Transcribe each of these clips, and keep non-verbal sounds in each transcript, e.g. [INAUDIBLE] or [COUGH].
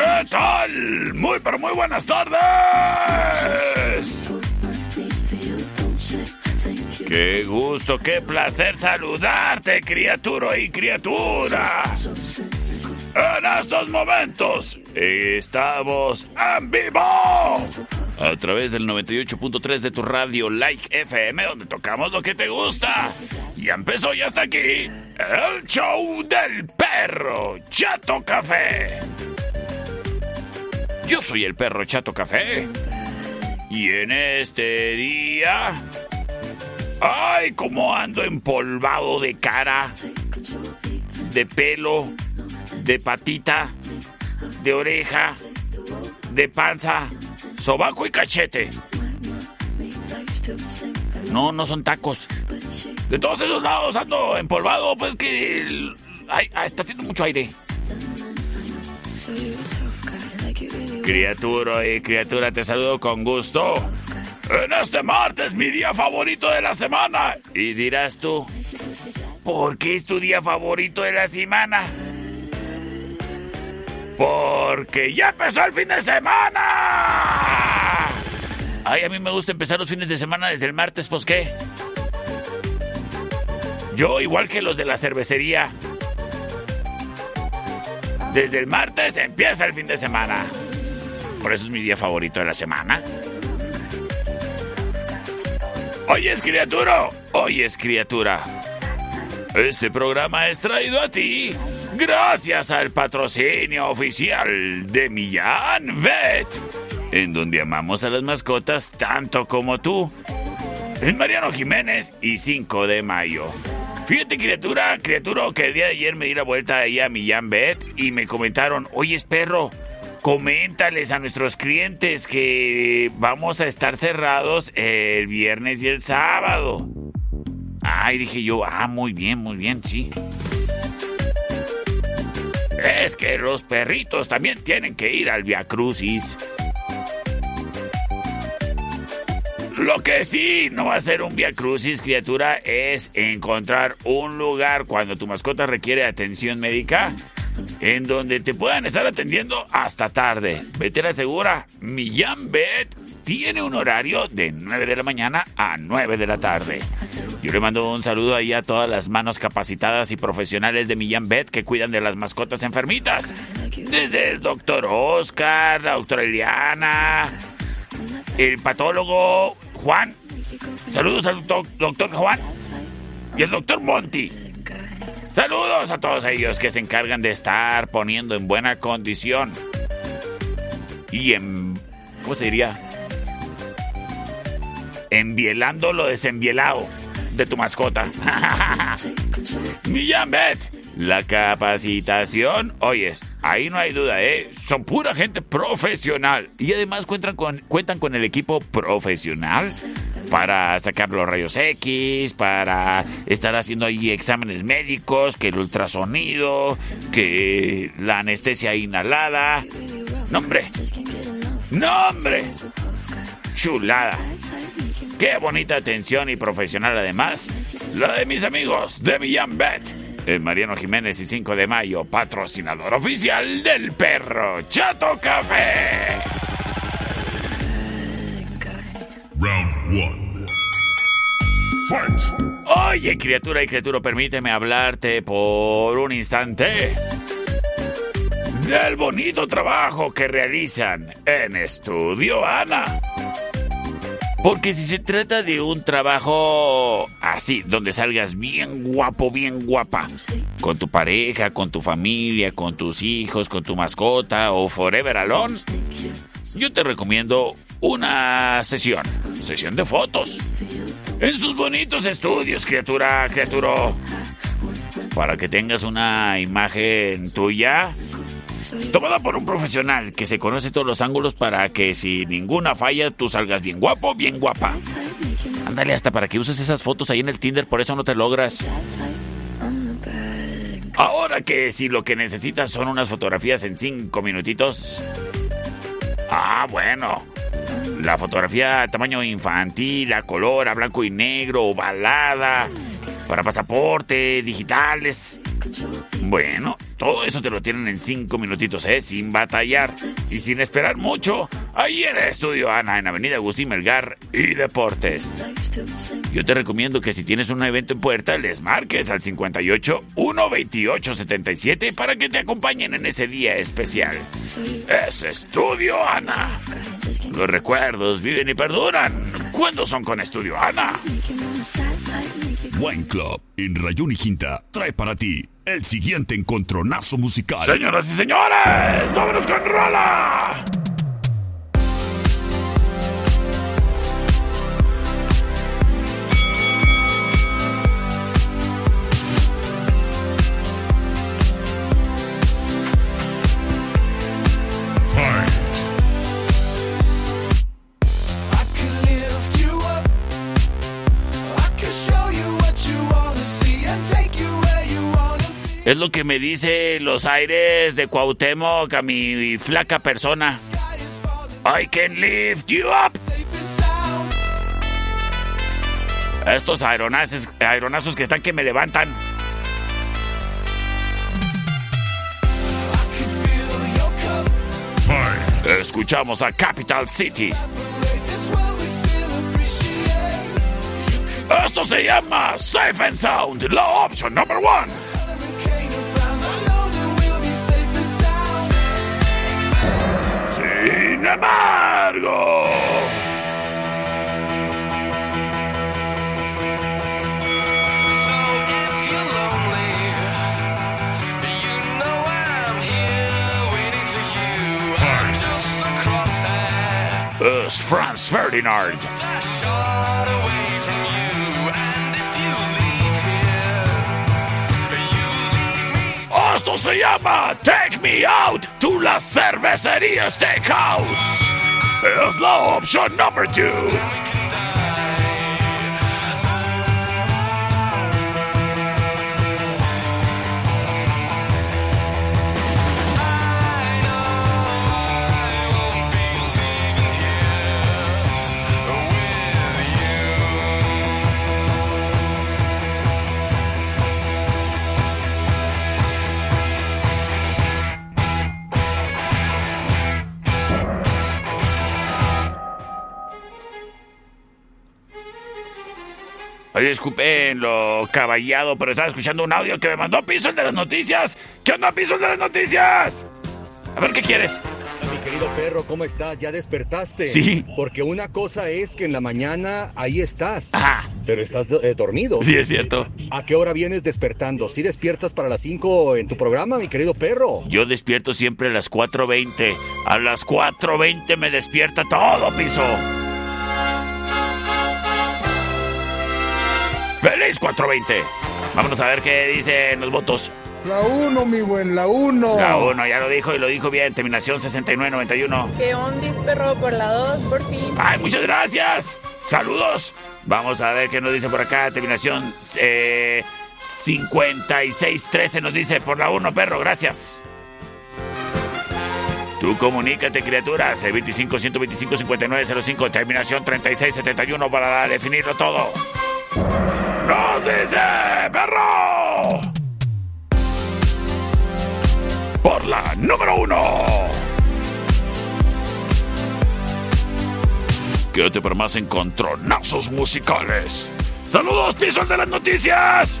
¿Qué tal? Muy, pero muy buenas tardes. Qué gusto, qué placer saludarte, criatura y criatura. En estos momentos estamos en vivo a través del 98.3 de tu radio Like FM, donde tocamos lo que te gusta. Y empezó ya hasta aquí el show del perro Chato Café. Yo soy el perro Chato Café. Y en este día... ¡Ay, cómo ando empolvado de cara! De pelo, de patita, de oreja, de panza, sobaco y cachete. No, no son tacos. De todos esos lados ando empolvado, pues que... Ay, ay, está haciendo mucho aire. Criatura y criatura, te saludo con gusto. En este martes, mi día favorito de la semana. Y dirás tú, ¿por qué es tu día favorito de la semana? Porque ya empezó el fin de semana. Ay, a mí me gusta empezar los fines de semana desde el martes, pues qué. Yo, igual que los de la cervecería. Desde el martes empieza el fin de semana. Por eso es mi día favorito de la semana. Hoy es criatura, hoy es criatura. Este programa es traído a ti gracias al patrocinio oficial de Millán Vet, en donde amamos a las mascotas tanto como tú. En Mariano Jiménez y 5 de mayo. Fíjate, criatura, criatura, que el día de ayer me di la vuelta ahí a Millán Vet y me comentaron, oye, perro, coméntales a nuestros clientes que vamos a estar cerrados el viernes y el sábado. Ay, dije yo, ah, muy bien, muy bien, sí. Es que los perritos también tienen que ir al Via Crucis. Lo que sí no va a ser un Via Crucis, criatura, es encontrar un lugar cuando tu mascota requiere atención médica en donde te puedan estar atendiendo hasta tarde. Vete a la segura, Millán Vet tiene un horario de 9 de la mañana a 9 de la tarde. Yo le mando un saludo ahí a todas las manos capacitadas y profesionales de Millán Vet que cuidan de las mascotas enfermitas. Desde el doctor Oscar, la doctora Eliana, el patólogo Juan. Saludos al doctor, Juan y el doctor Monty. Saludos a todos ellos que se encargan de estar poniendo en buena condición. Y en... ¿Cómo se diría? Envielando lo desenvielado de tu mascota. [LAUGHS] Millán Bet, la capacitación, oyes, ahí no hay duda, ¿eh? Son pura gente profesional. Y además cuentan con, cuentan con el equipo profesional para sacar los rayos X, para estar haciendo ahí exámenes médicos, que el ultrasonido, que la anestesia inhalada. ¡Nombre! ¡Nombre! chulada. Qué bonita atención y profesional además. La de mis amigos de Millán Bet. Mariano Jiménez y 5 de mayo, patrocinador oficial del perro Chato Café. Round 1. Fight. Oye, criatura y criatura, permíteme hablarte por un instante del bonito trabajo que realizan en Estudio Ana. Porque si se trata de un trabajo así, donde salgas bien guapo, bien guapa, con tu pareja, con tu familia, con tus hijos, con tu mascota o forever alone, yo te recomiendo una sesión, sesión de fotos. En sus bonitos estudios, criatura, criatura. Para que tengas una imagen tuya Tomada por un profesional que se conoce todos los ángulos para que si ninguna falla tú salgas bien guapo, bien guapa. Ándale hasta para que uses esas fotos ahí en el Tinder, por eso no te logras. Ahora que si lo que necesitas son unas fotografías en cinco minutitos. Ah, bueno. La fotografía a tamaño infantil, a color, a blanco y negro, ovalada, para pasaporte, digitales. Bueno, todo eso te lo tienen en cinco minutitos, ¿eh? Sin batallar y sin esperar mucho. Ahí en estudio Ana, en Avenida Agustín Melgar y Deportes. Yo te recomiendo que si tienes un evento en puerta, les marques al 58 128 77 para que te acompañen en ese día especial. Es Estudio Ana. Los recuerdos viven y perduran. ¿Cuándo son con Estudio Ana? Wine Club en Rayón y Quinta trae para ti el siguiente encontronazo musical. Señoras y señores, vámonos con Rola. Es lo que me dice los aires de Cuauhtémoc a mi flaca persona. I can lift you up. Estos aeronazos, aeronazos que están que me levantan. Escuchamos a Capital City. Esto se llama Safe and Sound, la opción number one. Sin embargo. Franz Ferdinand. Esto se llama Take Me Out to la Cervecería Steakhouse. Es la opción number two. Disculpen lo caballado, pero estaba escuchando un audio que me mandó Piso de las noticias. ¿Qué onda, Piso de las noticias? A ver, ¿qué quieres? Mi querido perro, ¿cómo estás? ¿Ya despertaste? Sí. Porque una cosa es que en la mañana ahí estás. Ajá. Pero estás eh, dormido. Sí, es cierto. ¿A qué hora vienes despertando? ¿Sí despiertas para las 5 en tu programa, mi querido perro? Yo despierto siempre a las 4.20. A las 4.20 me despierta todo, Piso. ¡Feliz 420! Vámonos a ver qué dicen los votos. La 1, mi buen, la 1. La 1, ya lo dijo y lo dijo bien. Terminación 6991. Que ondis, perro, por la 2, por fin. ¡Ay, muchas gracias! ¡Saludos! Vamos a ver qué nos dice por acá. Terminación eh, 5613 nos dice por la 1, perro, gracias. Tú comunícate, criatura. C25-125-5905, terminación 3671 para definirlo todo. ¡Nos dice, perro! Por la número uno. Quédate para más encontronazos musicales. ¡Saludos, pisos de las noticias!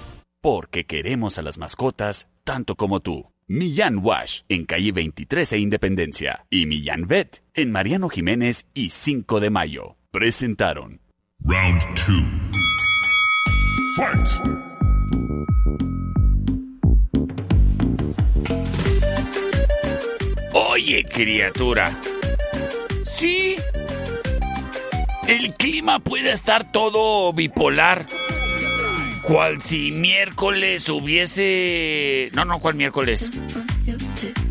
porque queremos a las mascotas tanto como tú. Millán Wash en calle 23 e Independencia y Millán Vet en Mariano Jiménez y 5 de Mayo. Presentaron Round 2 Fight Oye, criatura. Sí. El clima puede estar todo bipolar cual si miércoles hubiese... No, no, ¿cuál miércoles?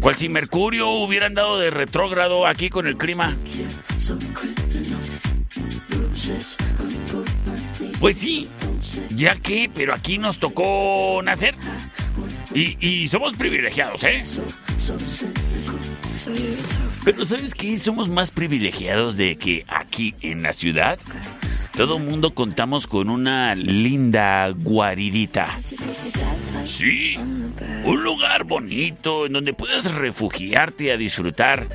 Cual si Mercurio hubiera andado de retrógrado aquí con el clima. Pues sí, ya que, pero aquí nos tocó nacer. Y, y somos privilegiados, ¿eh? Pero ¿sabes qué? Somos más privilegiados de que aquí en la ciudad todo mundo contamos con una linda guaridita. Sí, un lugar bonito en donde puedas refugiarte a disfrutar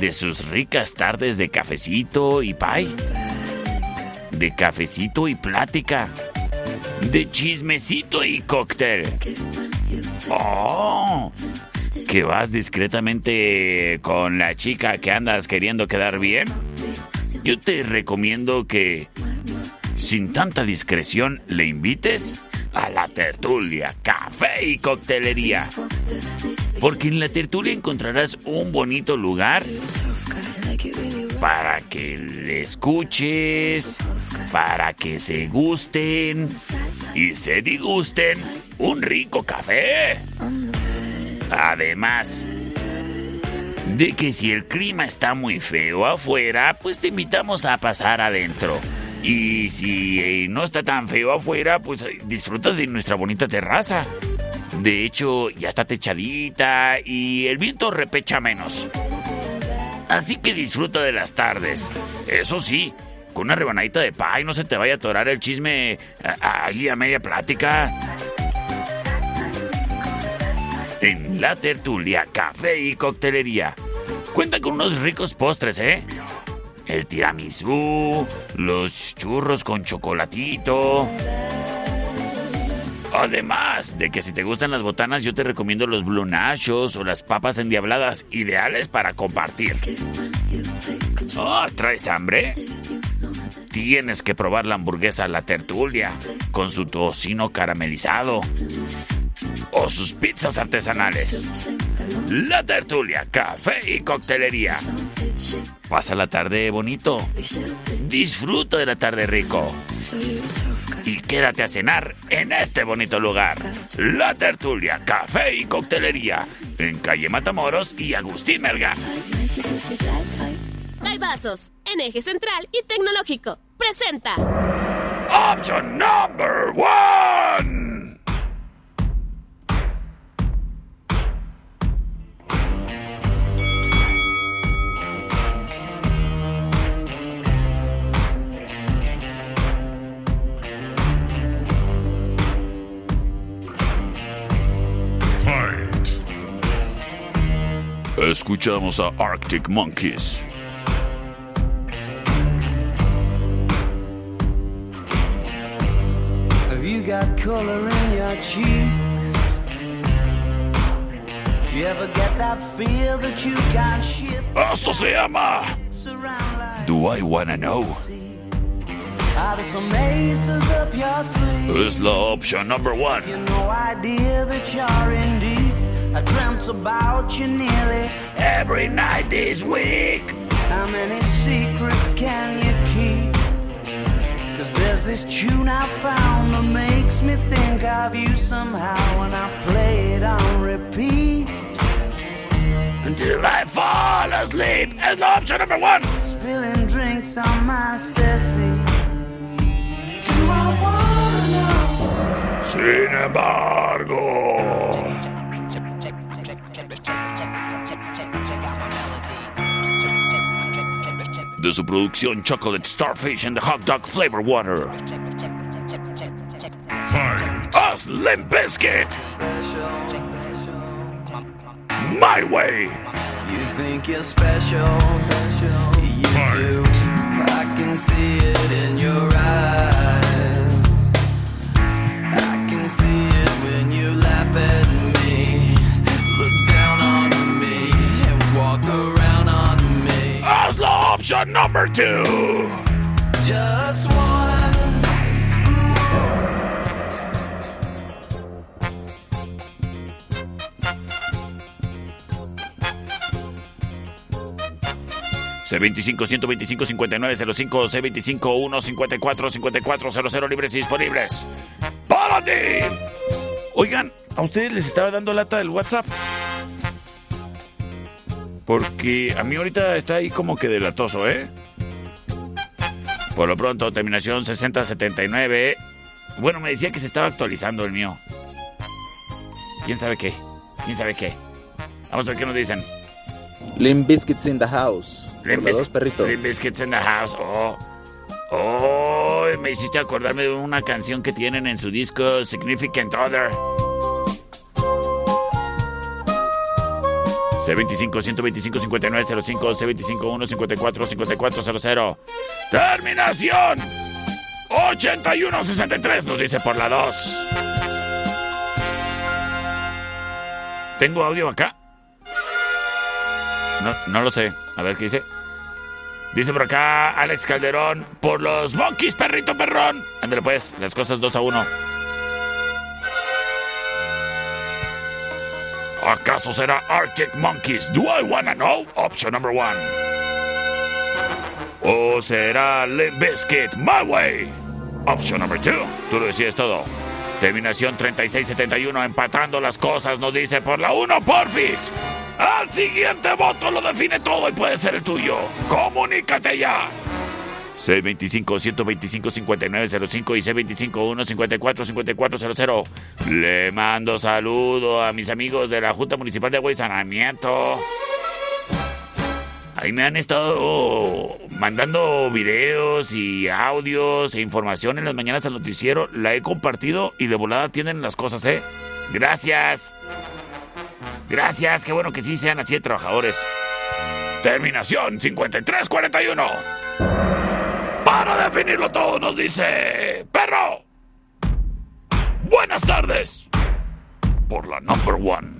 de sus ricas tardes de cafecito y pay. de cafecito y plática, de chismecito y cóctel. ¡Oh! Que vas discretamente con la chica que andas queriendo quedar bien. Yo te recomiendo que, sin tanta discreción, le invites a la tertulia, café y coctelería. Porque en la tertulia encontrarás un bonito lugar para que le escuches, para que se gusten y se disgusten un rico café. Además de que si el clima está muy feo afuera, pues te invitamos a pasar adentro. Y si eh, no está tan feo afuera, pues eh, disfruta de nuestra bonita terraza. De hecho, ya está techadita y el viento repecha menos. Así que disfruta de las tardes. Eso sí, con una rebanadita de pay no se te vaya a atorar el chisme ahí a media plática. En la tertulia, café y coctelería. Cuenta con unos ricos postres, ¿eh? El tiramisú, los churros con chocolatito. Además de que si te gustan las botanas, yo te recomiendo los blue nachos o las papas endiabladas, ideales para compartir. Oh, ¿traes hambre? Tienes que probar la hamburguesa La Tertulia con su tocino caramelizado o sus pizzas artesanales. La Tertulia, café y coctelería. Pasa la tarde bonito. Disfruta de la tarde rico y quédate a cenar en este bonito lugar. La Tertulia, Café y Coctelería, en calle Matamoros y Agustín Melgar. Vasos, en eje central y tecnológico. Presenta. Option number one. Escuchamos a Arctic Monkeys. Have you got color in your cheeks? Do you ever get that feel that you can't shift? Esto se llama Do I Wanna Know? Es la opción number one. You no idea that you're in deep I dreamt about you nearly every night this week. How many secrets can you keep? Cause there's this tune I found that makes me think of you somehow, and I play it on repeat. Until I fall asleep as option number one. Spilling drinks on my settee. Do I wanna know? Sin embargo. De su producción Chocolate Starfish and the Hot Dog Flavor Water. A Slim Biscuit. My way. You think you're special. You do. I can see it in your eyes. Option number two. Just one. C25 125 59 05 C25 1 54 54 00 libres y disponibles. ¡Para ti! Oigan, a ustedes les estaba dando lata del WhatsApp. Porque a mí ahorita está ahí como que delatoso, ¿eh? Por lo pronto, terminación 6079. Bueno, me decía que se estaba actualizando el mío. ¿Quién sabe qué? ¿Quién sabe qué? Vamos a ver qué nos dicen. Lim Biscuits in the house. Lim, perritos. Lim Biscuits in the house. Oh. Oh, me hiciste acordarme de una canción que tienen en su disco Significant Other. C25 125 5905 C25 154 5400. Terminación 8163 nos dice por la 2. ¿Tengo audio acá? No, no lo sé. A ver qué dice. Dice por acá Alex Calderón, por los Monkeys, perrito perrón. Ándale pues, las cosas 2 a 1. ¿Acaso será Arctic Monkeys? Do I wanna know? Option number one. ¿O será Limp Bizkit? My Way? Option number two. Tú lo decides todo. Terminación 3671 empatando las cosas nos dice por la 1 Porfis. Al siguiente voto lo define todo y puede ser el tuyo. Comunícate ya. C25-125-5905 y C25-154-5400. Le mando saludo a mis amigos de la Junta Municipal de Agua y. Ahí me han estado mandando videos y audios e información en las mañanas al noticiero. La he compartido y de volada tienen las cosas, ¿eh? Gracias. Gracias, qué bueno que sí sean así de trabajadores. Terminación 5341. Para definirlo todo nos dice... Perro. Buenas tardes. Por la number one.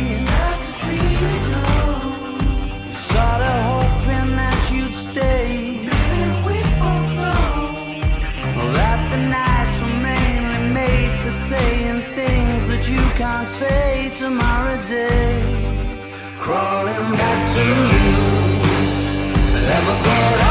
Can't say tomorrow day. Crawling back to you. Never thought of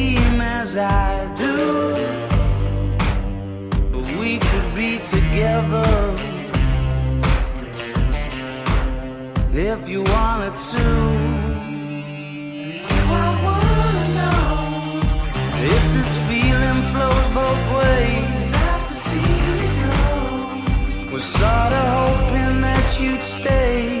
as I do. But we could be together if you wanted to. Do I wanna know if this feeling flows both ways? Sad to see you go. Was sorta hoping that you'd stay.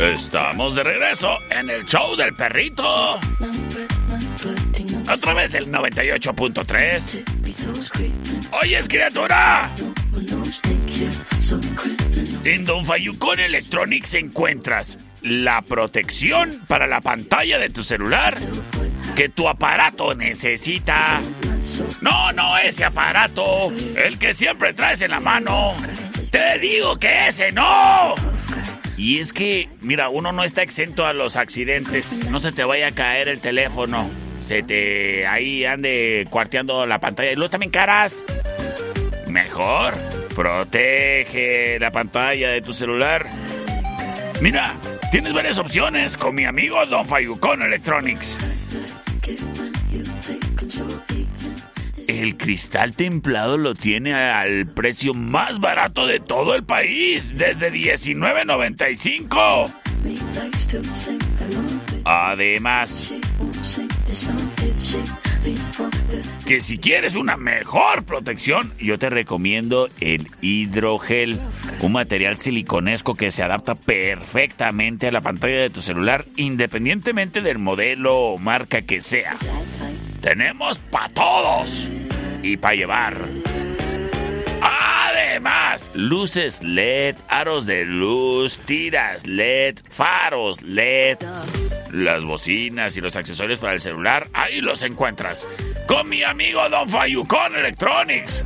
Estamos de regreso en el show del perrito. A través del 98.3. Oyes, criatura. En Don Fayucón Electronics encuentras la protección para la pantalla de tu celular que tu aparato necesita. No, no ese aparato, el que siempre traes en la mano. Te digo que ese no. Y es que, mira, uno no está exento a los accidentes. No se te vaya a caer el teléfono. Se te ahí ande cuarteando la pantalla. Y luego también caras. Mejor, protege la pantalla de tu celular. Mira, tienes varias opciones con mi amigo Don Fayucón Electronics. El cristal templado lo tiene al precio más barato de todo el país, desde $19.95. Además, que si quieres una mejor protección, yo te recomiendo el hidrogel, un material siliconesco que se adapta perfectamente a la pantalla de tu celular, independientemente del modelo o marca que sea. Tenemos para todos y para llevar. Además, luces LED, aros de luz, tiras LED, faros LED, las bocinas y los accesorios para el celular, ahí los encuentras. Con mi amigo Don Fayucón Electronics.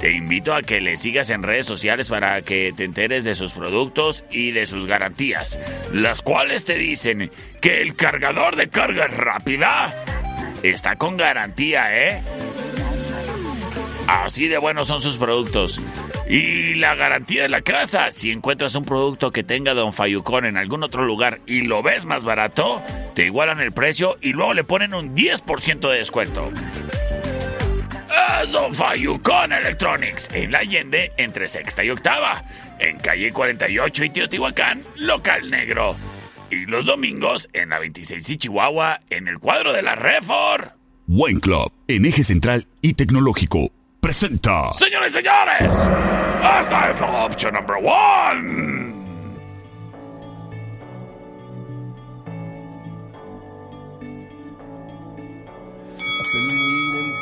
Te invito a que le sigas en redes sociales para que te enteres de sus productos y de sus garantías, las cuales te dicen que el cargador de carga rápida está con garantía, ¿eh? Así de buenos son sus productos. Y la garantía de la casa, si encuentras un producto que tenga Don Fayucón en algún otro lugar y lo ves más barato, te igualan el precio y luego le ponen un 10% de descuento. Es Don Fayucón Electronics, en la Allende, entre sexta y octava, en calle 48 y Teotihuacán, local negro. Y los domingos en la 26 y Chihuahua, en el cuadro de la Refor. Wine Club, en eje central y tecnológico, presenta. Señores y señores, esta es la opción number one.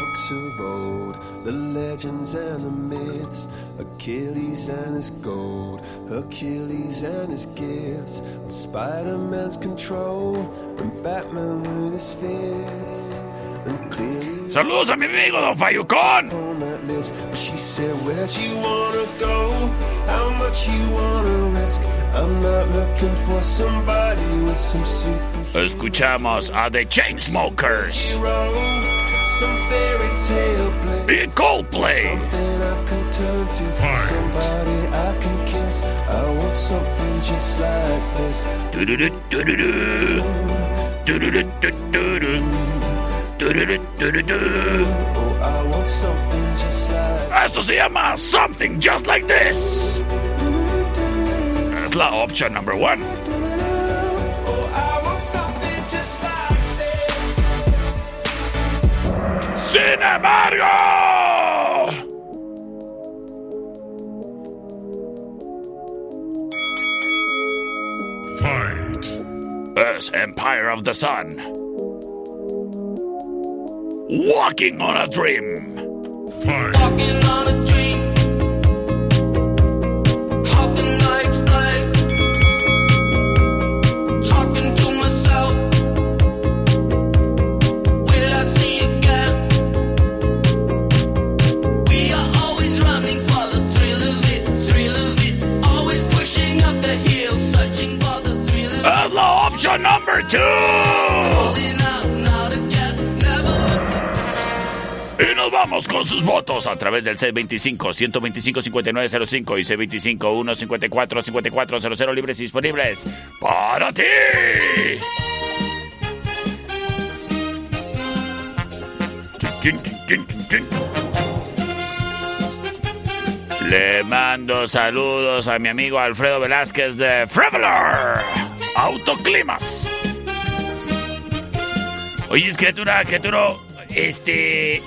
I've been reading books of old, the legends and the myths, Achilles and his gold, Hercules and his gifts, Spider Man's control, and Batman with his. And clearly Saludos a mi amigo Don Fayucón. on that list, but she said, Where'd you wanna go? How much you wanna risk? I'm not looking for somebody with some super Escuchamos a The Chainsmokers hero, some fairy tale bliss. y Coldplay. Something I can turn to, somebody I can kiss. I want something just like this. Du-du-du-du-du-du. Du-du-du-du-du-du. Du-du-du-du-du-du. Oh, I want something just like Esto se llama Something Just Like This. Es la opción number one. Sin embargo, Fight! es Empire of the Sun. Walking on a Dream. Fight! Y nos vamos con sus votos a través del C25-125-5905 y C25-154-5400 libres y disponibles para ti. Le mando saludos a mi amigo Alfredo Velázquez de Freveler Autoclimas. Oye, criatura, criatura, este...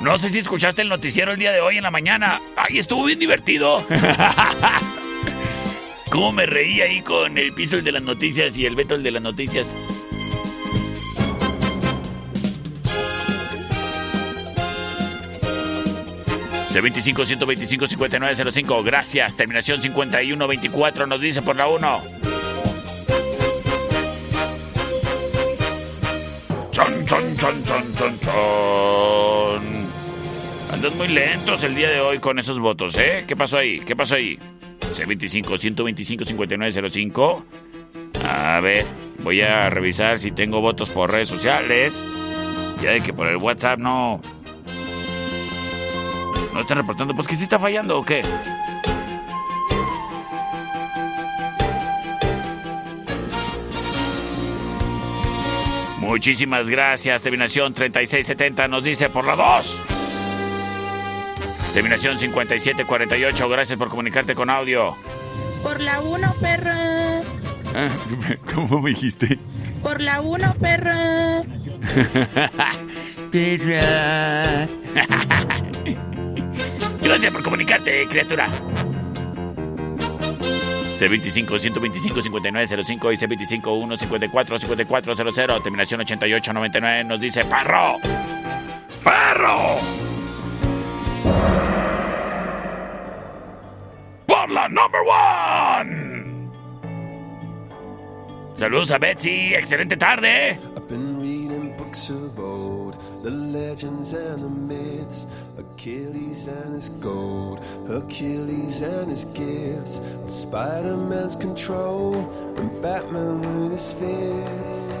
No sé si escuchaste el noticiero el día de hoy en la mañana. Ay, estuvo bien divertido. [LAUGHS] ¿Cómo me reí ahí con el piso el de las noticias y el Beto el de las noticias? C25-125-5905. Gracias. Terminación 51-24 nos dice por la 1. Chon. Andan muy lentos el día de hoy con esos votos, ¿eh? ¿Qué pasó ahí? ¿Qué pasó ahí? C25-125-5905. A ver, voy a revisar si tengo votos por redes sociales. Ya de que por el WhatsApp no, no están reportando. Pues que sí está fallando o qué. Muchísimas gracias. Terminación 3670 nos dice por la 2. Terminación 5748. Gracias por comunicarte con audio. Por la 1, perra. Ah, [LAUGHS] ¿Cómo me dijiste? Por la 1, perra. [LAUGHS] perra. [LAUGHS] Gracias por comunicarte, criatura. C25-125-5905 y C25-154-5400, terminación 8899, nos dice ¡Perro! ¡Perro! ¡Por la number one! Saludos a Betsy, excelente tarde. I've been reading books of old, the legends and the myths, Achilles and his gold, Hercules and his gifts, and Spider-Man's control, and Batman with his fist.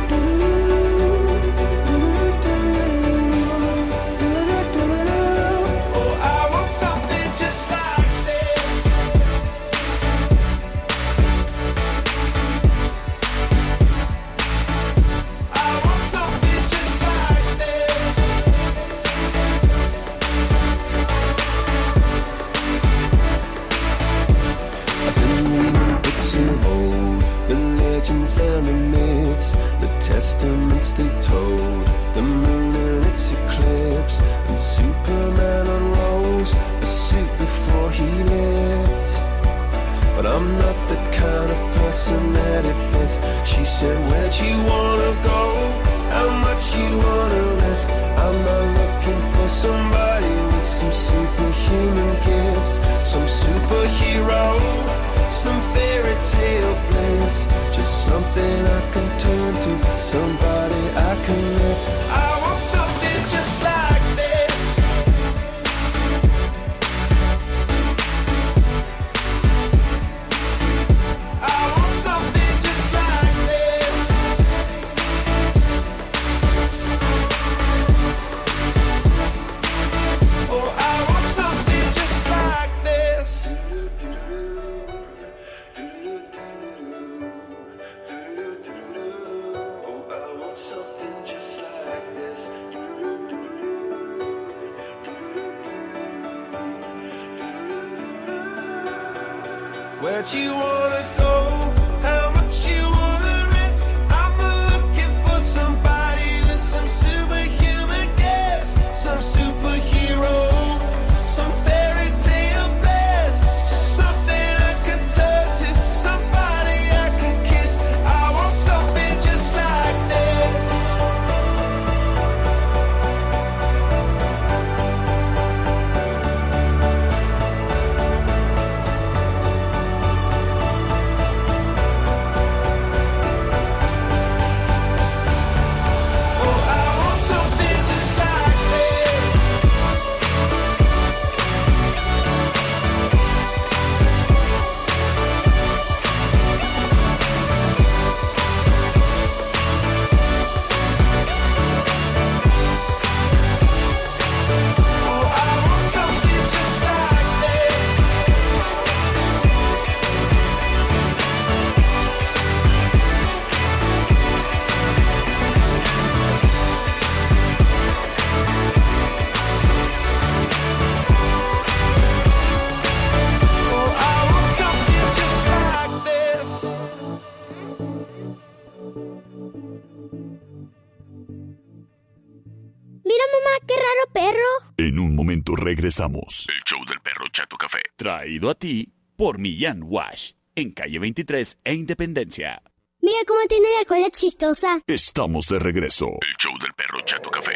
Regresamos. El show del perro Chato Café. Traído a ti por Millán Wash, en calle 23 e Independencia. Mira cómo tiene la cola chistosa. Estamos de regreso. El show del perro Chato Café.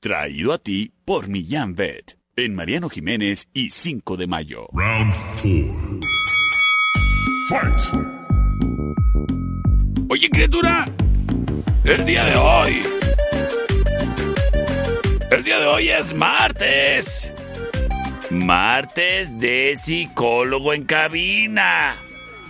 Traído a ti por Millán Vet, en Mariano Jiménez y 5 de mayo. Round 4. Fight! Oye, criatura, el día de hoy. El día de hoy es martes. Martes de psicólogo en cabina.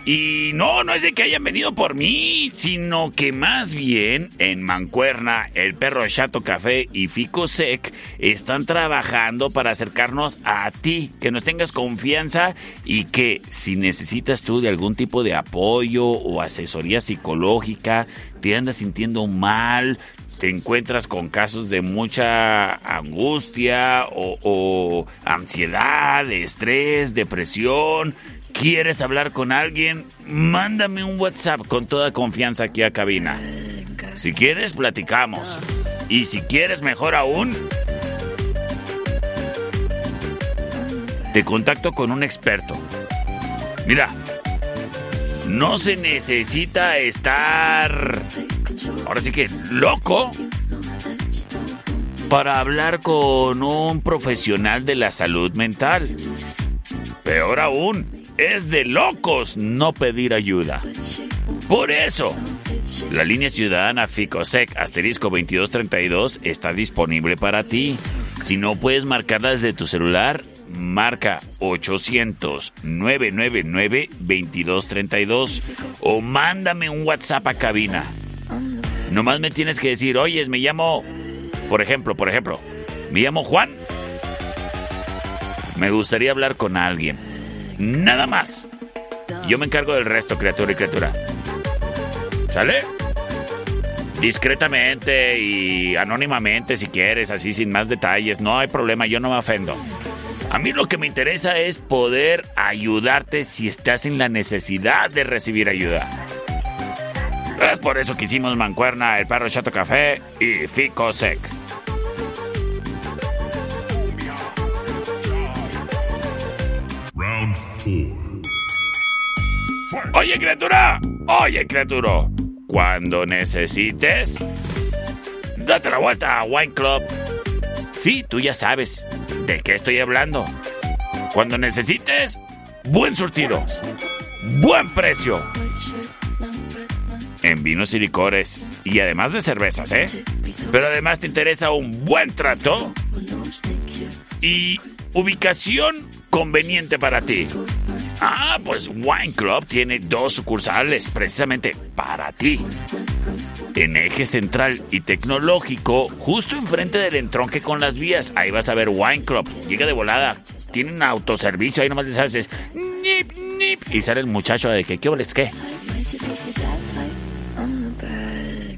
Y no, no es de que hayan venido por mí, sino que más bien en Mancuerna, el perro Chato Café y Fico Sec están trabajando para acercarnos a ti, que nos tengas confianza y que si necesitas tú de algún tipo de apoyo o asesoría psicológica, te andas sintiendo mal, te encuentras con casos de mucha angustia o, ansiedad, estrés, depresión, ¿Quieres hablar con alguien? Mándame un WhatsApp con toda confianza aquí a cabina. Si quieres, platicamos. Y si quieres mejor aún, te contacto con un experto. Mira, no se necesita estar, ahora sí que, loco para hablar con un profesional de la salud mental. Peor aún, es de locos no pedir ayuda. Por eso, la línea ciudadana Ficosec asterisco 2232 está disponible para ti. Si no puedes marcarla desde tu celular, marca 800-999-2232 o mándame un WhatsApp a cabina. Nomás me tienes que decir, oyes, me llamo, por ejemplo, por ejemplo, me llamo Juan. Me gustaría hablar con alguien. Nada más. Yo me encargo del resto, criatura y criatura. ¿Sale? Discretamente y anónimamente si quieres, así sin más detalles. No hay problema, yo no me ofendo. A mí lo que me interesa es poder ayudarte si estás en la necesidad de recibir ayuda. Es por eso que hicimos Mancuerna, el perro Chato Café y Fico Sec. Round 4. Oye, criatura. Oye, criatura. Cuando necesites, date la vuelta a Wine Club. Sí, tú ya sabes de qué estoy hablando. Cuando necesites, buen surtido. Buen precio. En vinos y licores. Y además de cervezas, ¿eh? Pero además te interesa un buen trato. Y ubicación conveniente para ti. Ah, pues Wine Club tiene dos sucursales precisamente para ti. En eje central y tecnológico, justo enfrente del entronque con las vías, ahí vas a ver Wine Club. Llega de volada. Tienen autoservicio, ahí nomás les haces nip, nip. Y sale el muchacho de que, ¿qué oles qué?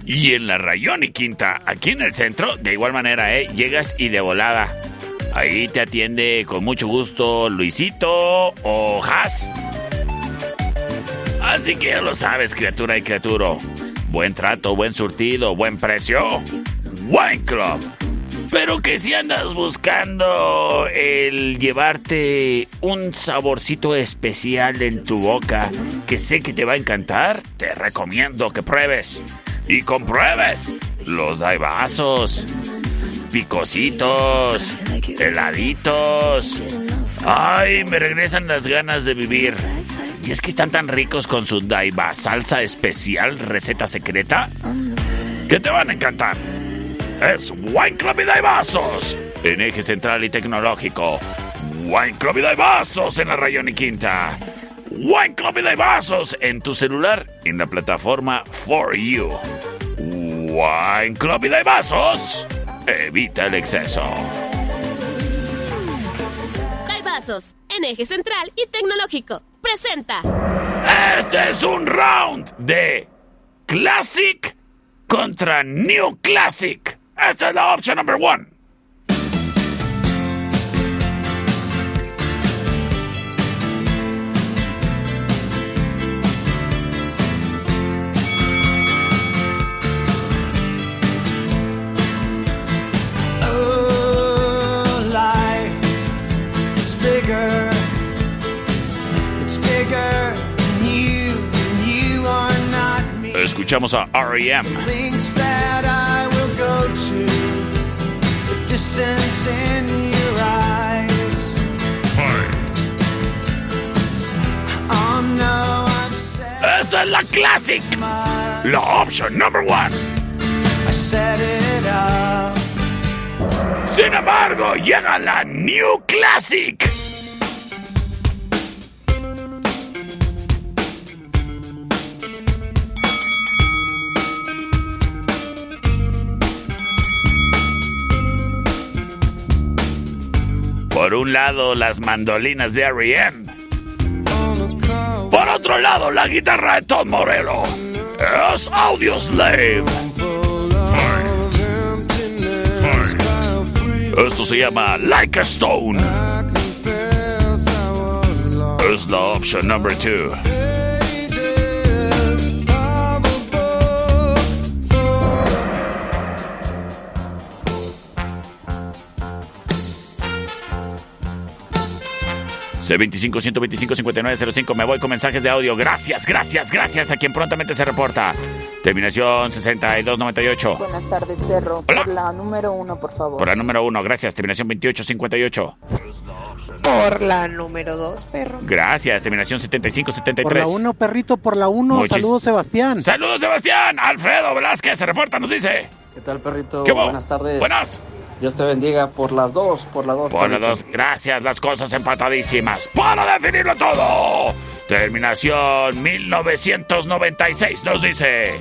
Y en la Rayón y Quinta, aquí en el centro, de igual manera, ¿eh? Llegas y de volada. Ahí te atiende con mucho gusto Luisito o Has. Así que ya lo sabes, criatura y criatura. Buen trato, buen surtido, buen precio. Wine Club. Pero que si andas buscando el llevarte un saborcito especial en tu boca que sé que te va a encantar, te recomiendo que pruebes y compruebes los daibazos, picositos, heladitos. Ay, me regresan las ganas de vivir. Y es que están tan ricos con su daiba salsa especial, receta secreta, que te van a encantar. Es Wine Club y Daibazos en eje central y tecnológico. Wine Club y Daibazos en la Rayón y Quinta. Wine Club y Daibazos en tu celular en la plataforma For You. Wine Club y Daibazos. Evita el exceso. Daibazos en eje central y tecnológico. Presenta. Este es un round de Classic contra New Classic. Esta es la opción number one. No, I've said Esta es la Classic. La option number one. I set it up. Sin embargo, llega la New Classic. Por un lado, las mandolinas de R.E.M. Por otro lado, la guitarra de Tom Morello. Es Audio Slave. Esto se llama Like a Stone. Es la opción número 2. C25-125-5905. Me voy con mensajes de audio. Gracias, gracias, gracias a quien prontamente se reporta. Terminación 6298. Buenas tardes, perro. Por la número uno, por favor. Por la número uno, gracias. Terminación 2858. Por la número dos, perro. Gracias. Terminación 7573. Por la uno, perrito, por la uno. Saludos, Sebastián. Saludos, Sebastián. Alfredo Velázquez se reporta, nos dice. ¿Qué tal, perrito? Buenas tardes. Buenas. Dios te bendiga por las dos, por las dos. Por las dos, gracias, las cosas empatadísimas. Para definirlo todo. Terminación 1996 nos dice.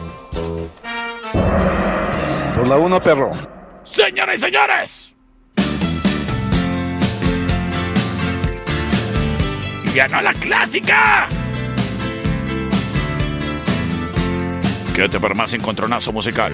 Por la uno, perro. Señoras y señores. Ganó la clásica. Quédate para más encontronazo musical.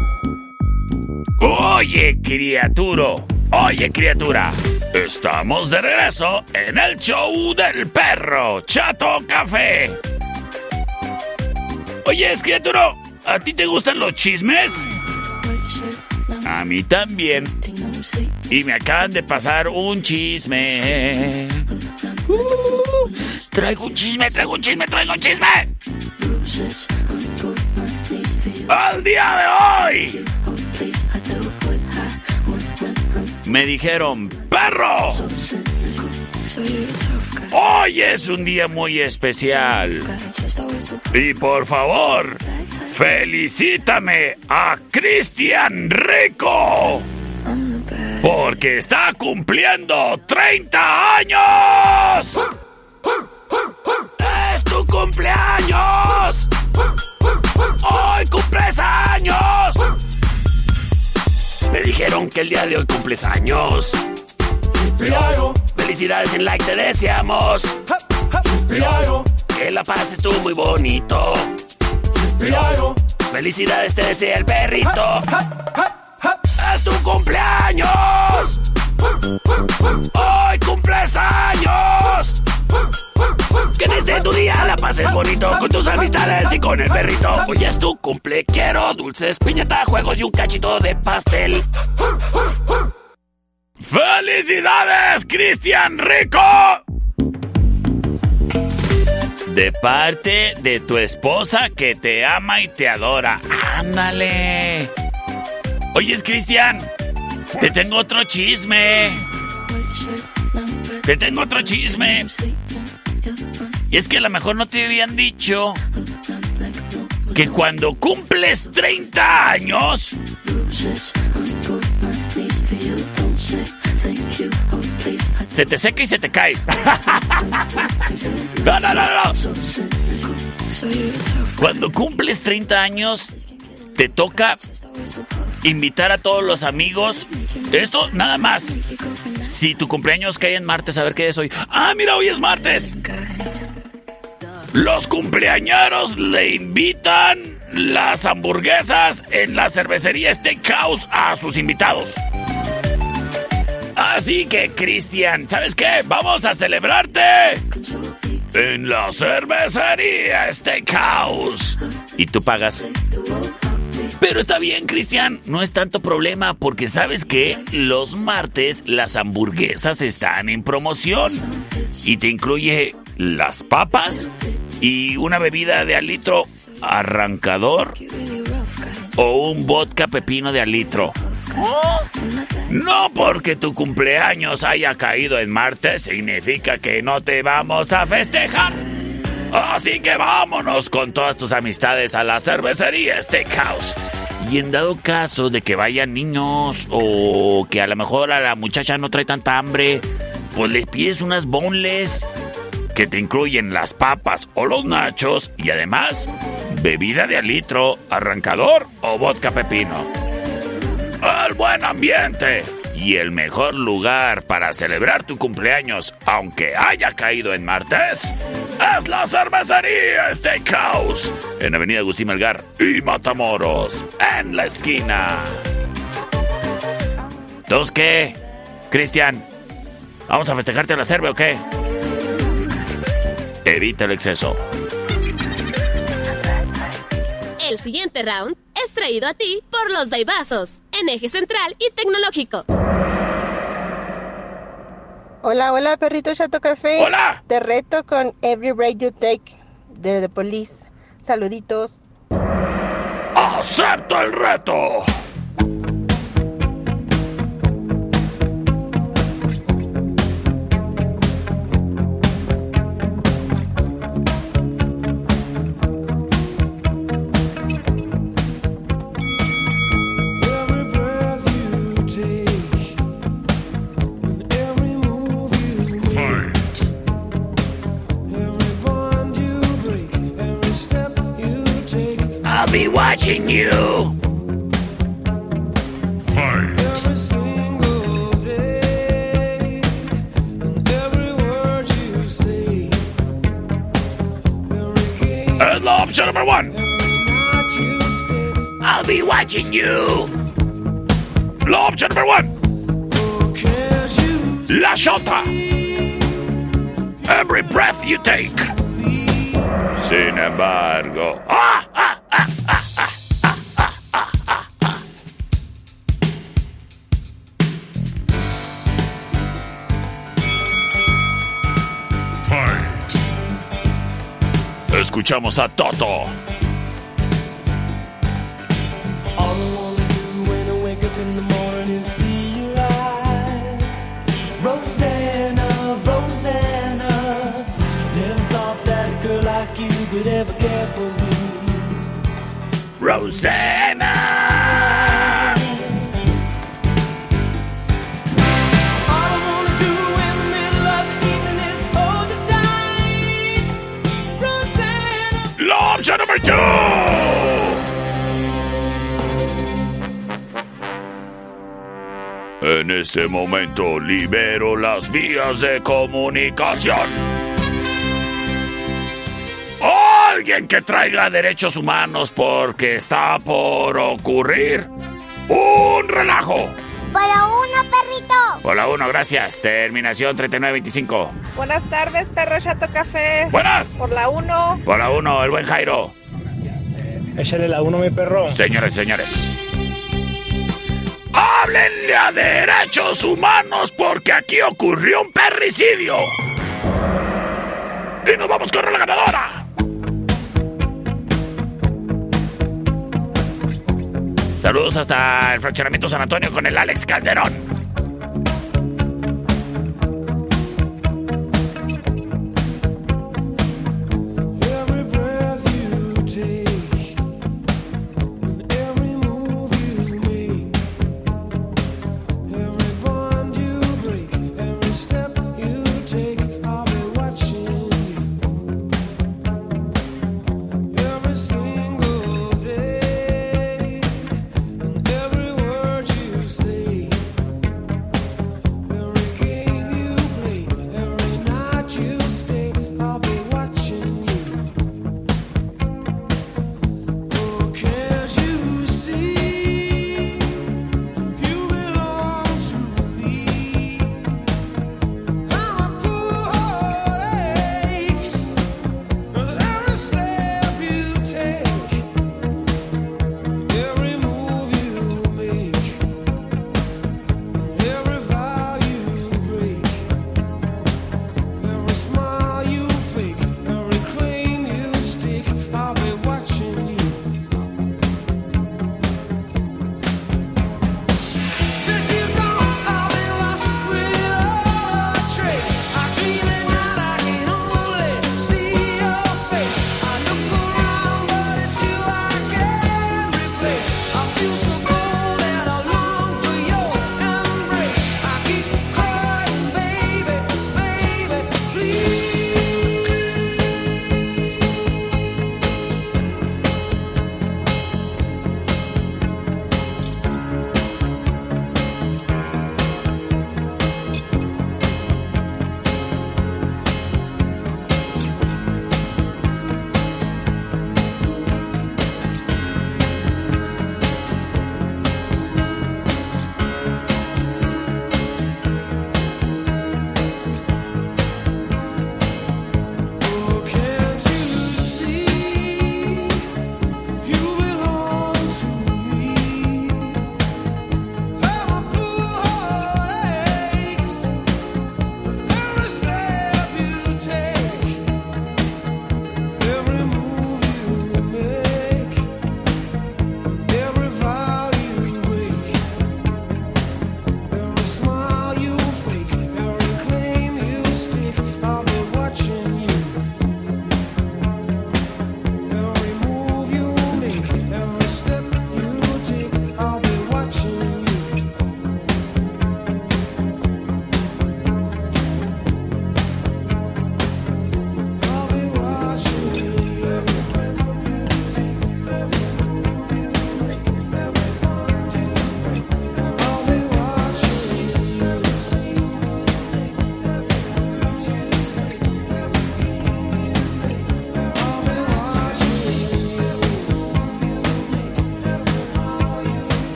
Oye, criatura. Oye, criatura. Estamos de regreso en el show del perro Chato Café. Oye, criatura, ¿a ti te gustan los chismes? A mí también. Y me acaban de pasar un chisme. Uh, traigo un chisme, traigo un chisme, traigo un chisme. Al día de hoy. Me dijeron, perro. Hoy es un día muy especial. Y por favor, felicítame a Cristian Rico. Porque está cumpliendo 30 años. ¡Es tu cumpleaños! ¡Hoy cumples años! Me dijeron que el día de hoy cumples años. Felicidades en like te deseamos. Que la pases tú muy bonito. Felicidades te desea el perrito. ¡Es tu cumpleaños! ¡Hoy cumples años! Que desde tu día la pases bonito con tus amistades y con el perrito. Hoy es tu cumple, quiero dulces, piñata, juegos y un cachito de pastel. ¡Felicidades, Cristian Rico! De parte de tu esposa que te ama y te adora. ¡Ándale! Oyes, Cristian, te tengo otro chisme. Te tengo otro chisme. Y es que a lo mejor no te habían dicho que cuando cumples 30 años, se te seca y se te cae. [LAUGHS] No, no, no, no. Cuando cumples 30 años, te toca invitar a todos los amigos. Esto nada más. Si tu cumpleaños cae en martes, a ver qué es hoy. Ah, mira, hoy es martes. Los cumpleañeros le invitan las hamburguesas en la cervecería Steakhouse a sus invitados. Así que, Cristian, ¿sabes qué? Vamos a celebrarte en la cervecería Steakhouse. Y tú pagas. Pero está bien, Cristian, no es tanto problema porque sabes que los martes las hamburguesas están en promoción y te incluye las papas y una bebida de al litro arrancador o un vodka pepino de al litro. No porque tu cumpleaños haya caído en martes significa que no te vamos a festejar. Así que vámonos con todas tus amistades a la cervecería Steakhouse. Y en dado caso de que vayan niños o que a lo mejor a la muchacha no trae tanta hambre, pues les pides unas boneless que te incluyen las papas o los nachos y además bebida de al litro, arrancador o vodka pepino. El buen ambiente y el mejor lugar para celebrar tu cumpleaños, aunque haya caído en martes, es la cervecería Steakhouse en Avenida Agustín Melgar y Matamoros, en la esquina. ¿Entonces qué? Cristian, ¿vamos a festejarte la cerve o qué? Evita el exceso. El siguiente round es traído a ti por los Daibazos, en eje central y tecnológico. Hola, hola, perrito Chato Café. Hola. Te reto con Every Break You Take de The Police. Saluditos. ¡Acepto el reto! And the option number one. night you stay. I'll be watching you. La option number one. La Shota. Every breath you take. Sin embargo. ¡Ah! Escuchamos a Toto. All En este momento libero las vías de comunicación. Alguien que traiga derechos humanos porque está por ocurrir un relajo. Para uno, perrito. Hola, uno, gracias. Terminación 3925. Buenas tardes, perro Chato Café. Buenas. Por la 1. Hola, uno, el buen Jairo. Échale la uno, mi perro. Señores y señores. Háblenle a derechos humanos porque aquí ocurrió un perricidio. Y nos vamos con la ganadora. Saludos hasta el fraccionamiento San Antonio con el Alex Calderón.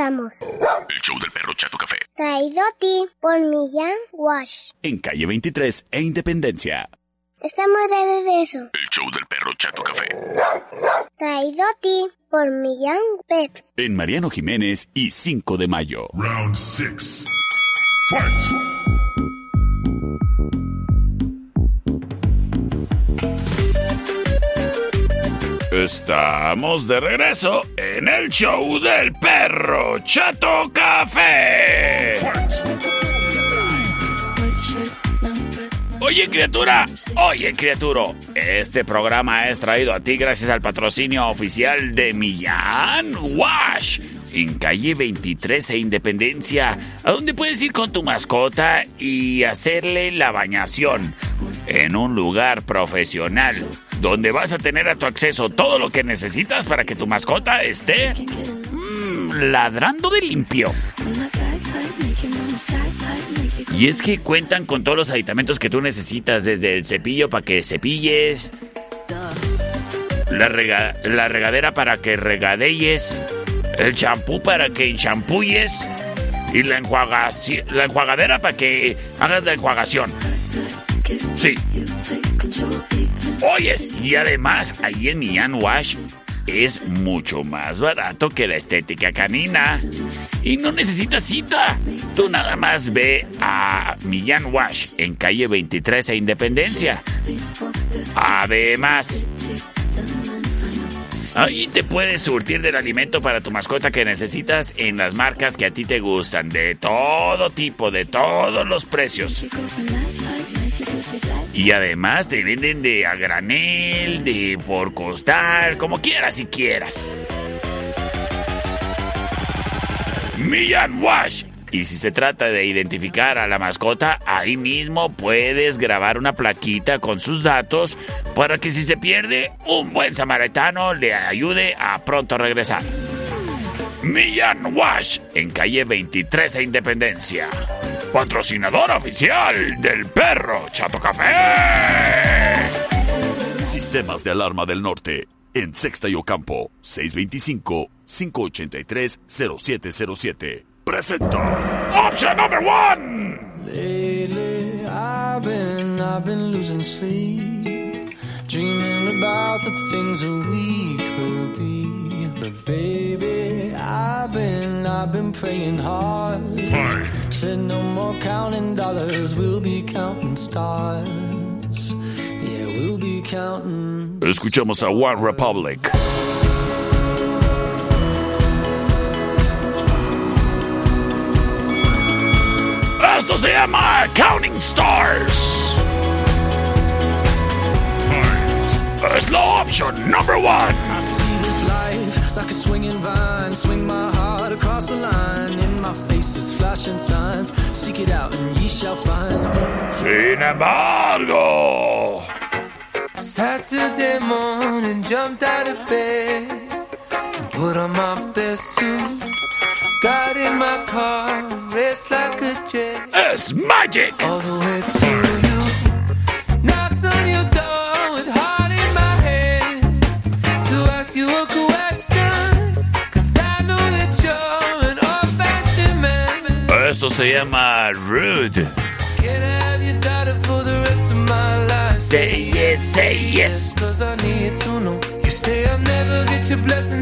Regresamos. El show del perro Chato Café. Traído a ti por Millán Wash. En calle 23 e Independencia. Estamos de regreso. El show del perro Chato Café. Traído a ti por Millán Pet. En Mariano Jiménez y 5 de mayo. Round 6. Fight! Estamos de regreso en el show del perro Chato Café. Oye criatura, oye criatura, este programa es traído a ti gracias al patrocinio oficial de Millán Wash en calle 23 e Independencia, a donde puedes ir con tu mascota y hacerle la bañación en un lugar profesional, donde vas a tener a tu acceso todo lo que necesitas para que tu mascota esté mm, ladrando de limpio. Y es que cuentan con todos los aditamentos que tú necesitas, desde el cepillo para que cepilles, la, rega- la regadera para que regadeyes, el champú para que enchampuyes y la, la enjuagadera para que hagas la enjuagación. Sí. Oyes, y además ahí en Millán Wash es mucho más barato que la estética canina. Y no necesitas cita. Tú nada más ve a Millán Wash en calle 23 e Independencia. Además, ahí te puedes surtir del alimento para tu mascota que necesitas en las marcas que a ti te gustan, de todo tipo, de todos los precios. Y además te venden de a granel, de por costal, como quieras si quieras. Millán Wash. Y si se trata de identificar a la mascota, ahí mismo puedes grabar una plaquita con sus datos para que si se pierde, un buen samaritano le ayude a pronto regresar. Millán Wash, en calle 23 e Independencia. Patrocinador oficial del perro Chato Café. Sistemas de alarma del norte. En Sexta y Ocampo. 625-583-0707. Presenta. Option number one. Lately, I've been, I've been losing sleep, dreaming about the things that we could. But baby, I've been, I've been praying hard. Said no more counting dollars, we'll be counting stars. Yeah, we'll be counting. Escuchamos a One Republic. Esto se llama Counting Stars. Es la option number one. Like a swinging vine. Swing my heart across the line. In my face is flashing signs. Seek it out and ye shall find. Sin embargo, Saturday morning, jumped out of bed and put on my best suit. Got in my car, raced like a jet. It's magic. All the way to you. Knocked on your door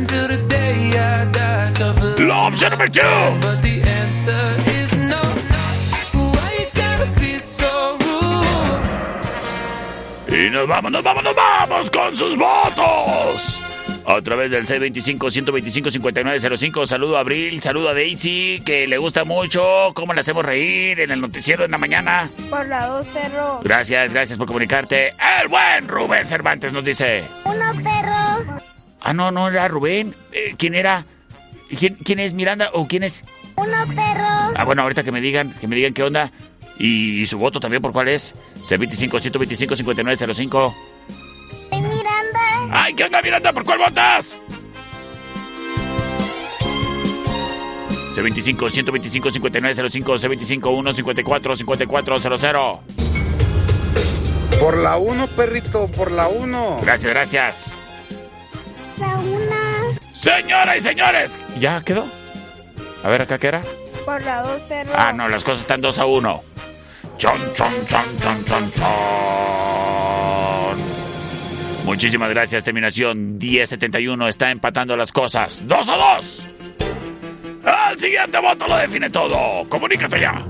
till the day I die. Suffer La option number two. But the answer is no. Why you gotta be so rude? Y nos vamos, nos vamos, nos vamos con sus votos. A través del 625-125-5905. Saludo a Abril, saludo a Daisy, que le gusta mucho cómo le hacemos reír en el noticiero en la mañana. Por la dos, perro. Gracias, gracias por comunicarte. El buen Rubén Cervantes nos dice. Uno perro. Ah, no, no era Rubén. Eh, ¿Quién era? ¿Quién, ¿Quién es Miranda o quién es? Uno perro. Ah, bueno, ahorita que me digan, que me digan qué onda. Y, y su voto también, ¿por cuál es? C25-125-5905. ¡Ay, qué onda, Miranda! ¿Por cuál votas? C25 125 5905 C25 1 54 5400 Por la 1, perrito, por la 1. Gracias, gracias. La 1. Señoras y señores, ¿ya quedó? A ver, acá qué era. Por la 2, perro. Ah, no, las cosas están 2 a 1. Chon, chon, chon, chon, chon, chon. Muchísimas gracias, terminación 1071 está empatando las cosas. ¡Dos a dos! El siguiente voto lo define todo. Comunícate ya.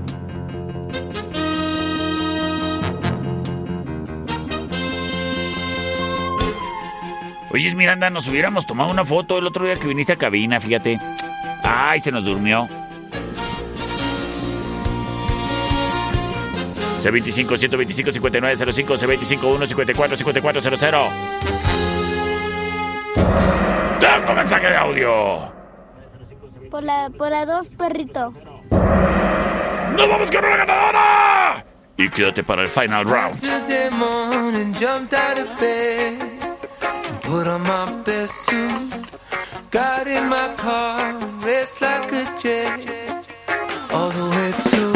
Oye, Miranda, nos hubiéramos tomado una foto el otro día que viniste a cabina, fíjate. Ay, se nos durmió. C25-125-5905, C25-154-5400. Tengo mensaje de audio. Por la, por la dos, perrito. ¡Nos vamos con la ganadora! Y quédate para el final round. Got in my car like a jet all the way to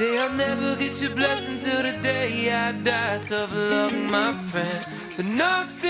Say I'll never get your blessing till the day I die. Tough luck, my friend. But no, still.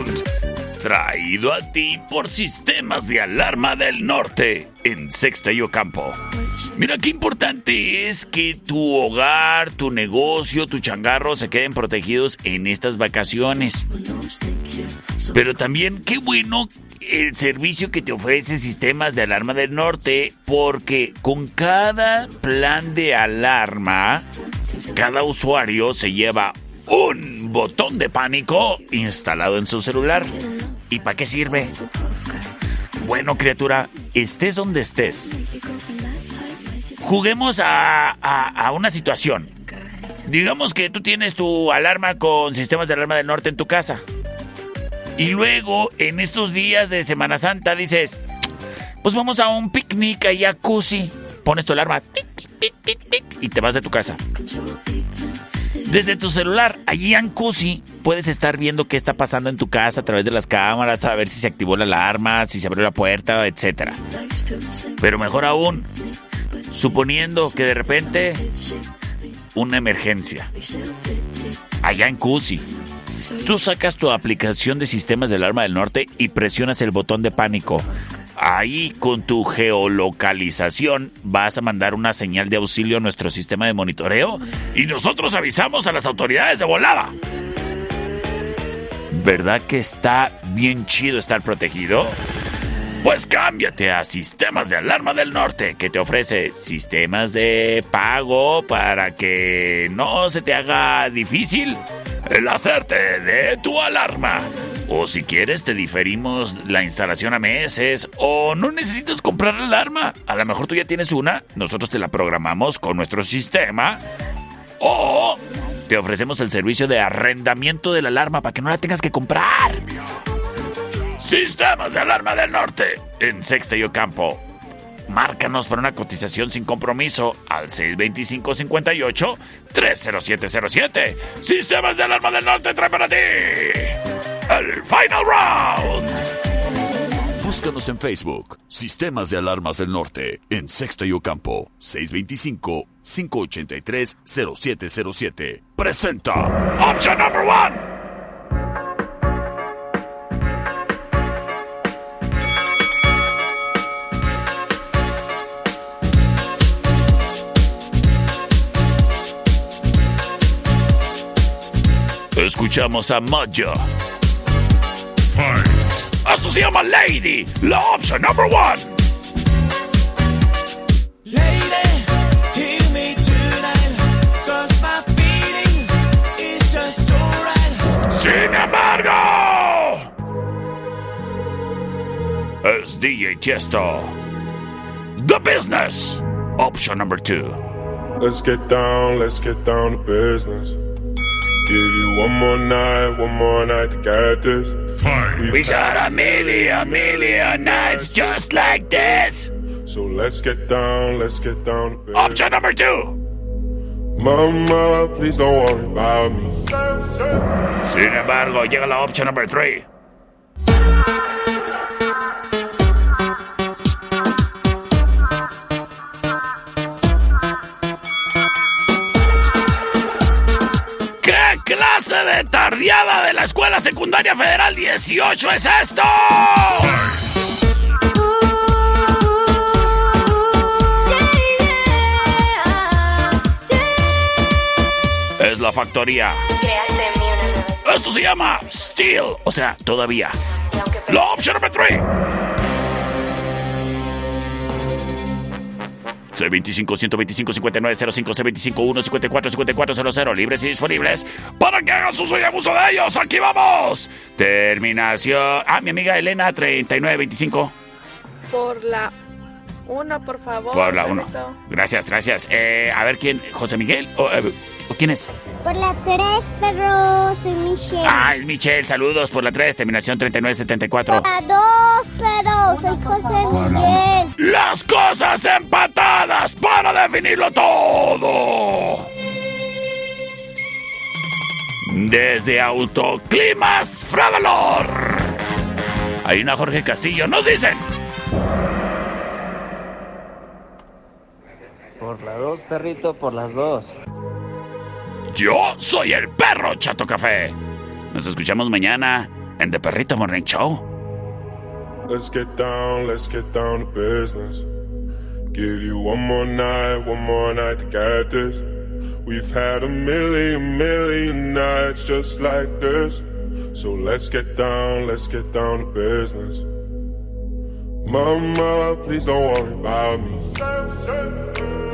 Traído a ti por Sistemas de Alarma del Norte en Sexta y Ocampo. Mira qué importante es que tu hogar, tu negocio, tu changarro se queden protegidos en estas vacaciones. Pero también qué bueno el servicio que te ofrece Sistemas de Alarma del Norte, porque con cada plan de alarma, cada usuario se lleva un botón de pánico instalado en su celular. ¿Y para qué sirve? Bueno, criatura, estés donde estés. Juguemos a, una situación. Digamos que tú tienes tu alarma con sistemas de alarma del norte en tu casa. Y luego, en estos días de Semana Santa, dices, pues vamos a un picnic allá a Cusi. Pones tu alarma y te vas de tu casa. Desde tu celular, allí en Cusi, puedes estar viendo qué está pasando en tu casa a través de las cámaras, a ver si se activó la alarma, si se abrió la puerta, etc. Pero mejor aún, suponiendo que de repente una emergencia. Allá en Cusi. Tú sacas tu aplicación de sistemas de alarma del norte y presionas el botón de pánico. Ahí con tu geolocalización vas a mandar una señal de auxilio a nuestro sistema de monitoreo y nosotros avisamos a las autoridades de volada. ¿Verdad que está bien chido estar protegido? Pues cámbiate a Sistemas de Alarma del Norte, que te ofrece sistemas de pago para que no se te haga difícil el hacerte de tu alarma. O si quieres, te diferimos la instalación a meses. O no necesitas comprar la alarma. A lo mejor tú ya tienes una. Nosotros te la programamos con nuestro sistema. O te ofrecemos el servicio de arrendamiento de la alarma para que no la tengas que comprar. Sistemas de Alarma del Norte en Sexta y Ocampo. Márcanos para una cotización sin compromiso al 625-58-30707. Sistemas de Alarma del Norte trae para ti el Final Round. Búscanos en Facebook, Sistemas de Alarmas del Norte, en Sexta y Ocampo, 625-583-0707. Presenta. Option number one. Escuchamos a Mojo. Esto se llama Lady, la opción number one. Lady, DJ Tiesto. The Business, option number two. Let's get down, let's get down to business. Give you one more night, one more night to get this. We got a million, million nights just like this. So let's get down, let's get down to business. Option number two. Mama, please don't worry about me. Sin embargo, llega la option number three. Clase de tardeada de la Escuela Secundaria Federal 18 es esto? Es la factoría. Esto se llama Still, o sea, todavía. La opción número 3. C25 125 59 05 C25 1 54 54 00 libres y disponibles para que hagan uso y abuso de ellos. Aquí vamos. Terminación. Ah, mi amiga Elena 3925. Por la 1, por favor. Por la 1. perrito. Gracias, gracias. Eh, a ver quién. José Miguel. ¿O, eh, ¿o quién es? Por la 3, perro, soy Michelle. Ah, es Michelle. Saludos por la 3. Terminación 3974. Por la 2, perro, soy José Miguel. Las cosas empatadas para definirlo todo. Desde Autoclimas Fravalor. Hay una Jorge Castillo. Nos dicen. Las dos, perrito, por las dos. Yo soy el perro Chato Café. Nos escuchamos mañana en The Perrito Morning Show. Let's get down, let's get down to business. Give you one more night, one more night to get this. We've had a million, million nights just like this. So let's get down, let's get down to business. Mama, please don't worry about me.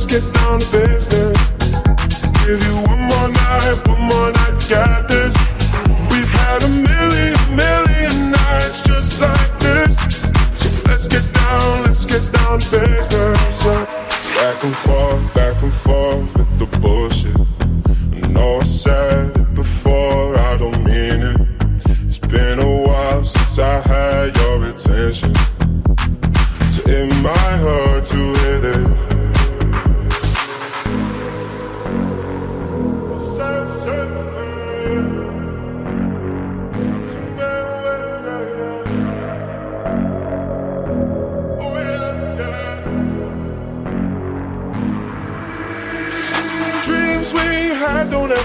Let's get down, to business. Give you one more night, one more night get this. We've had a million, million nights just like this. So let's get down, let's get down to business. Back and forth, back and forth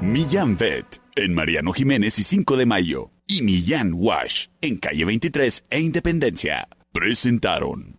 Millán Vet en Mariano Jiménez y 5 de Mayo. Y Millán Wash en calle 23 e Independencia. Presentaron.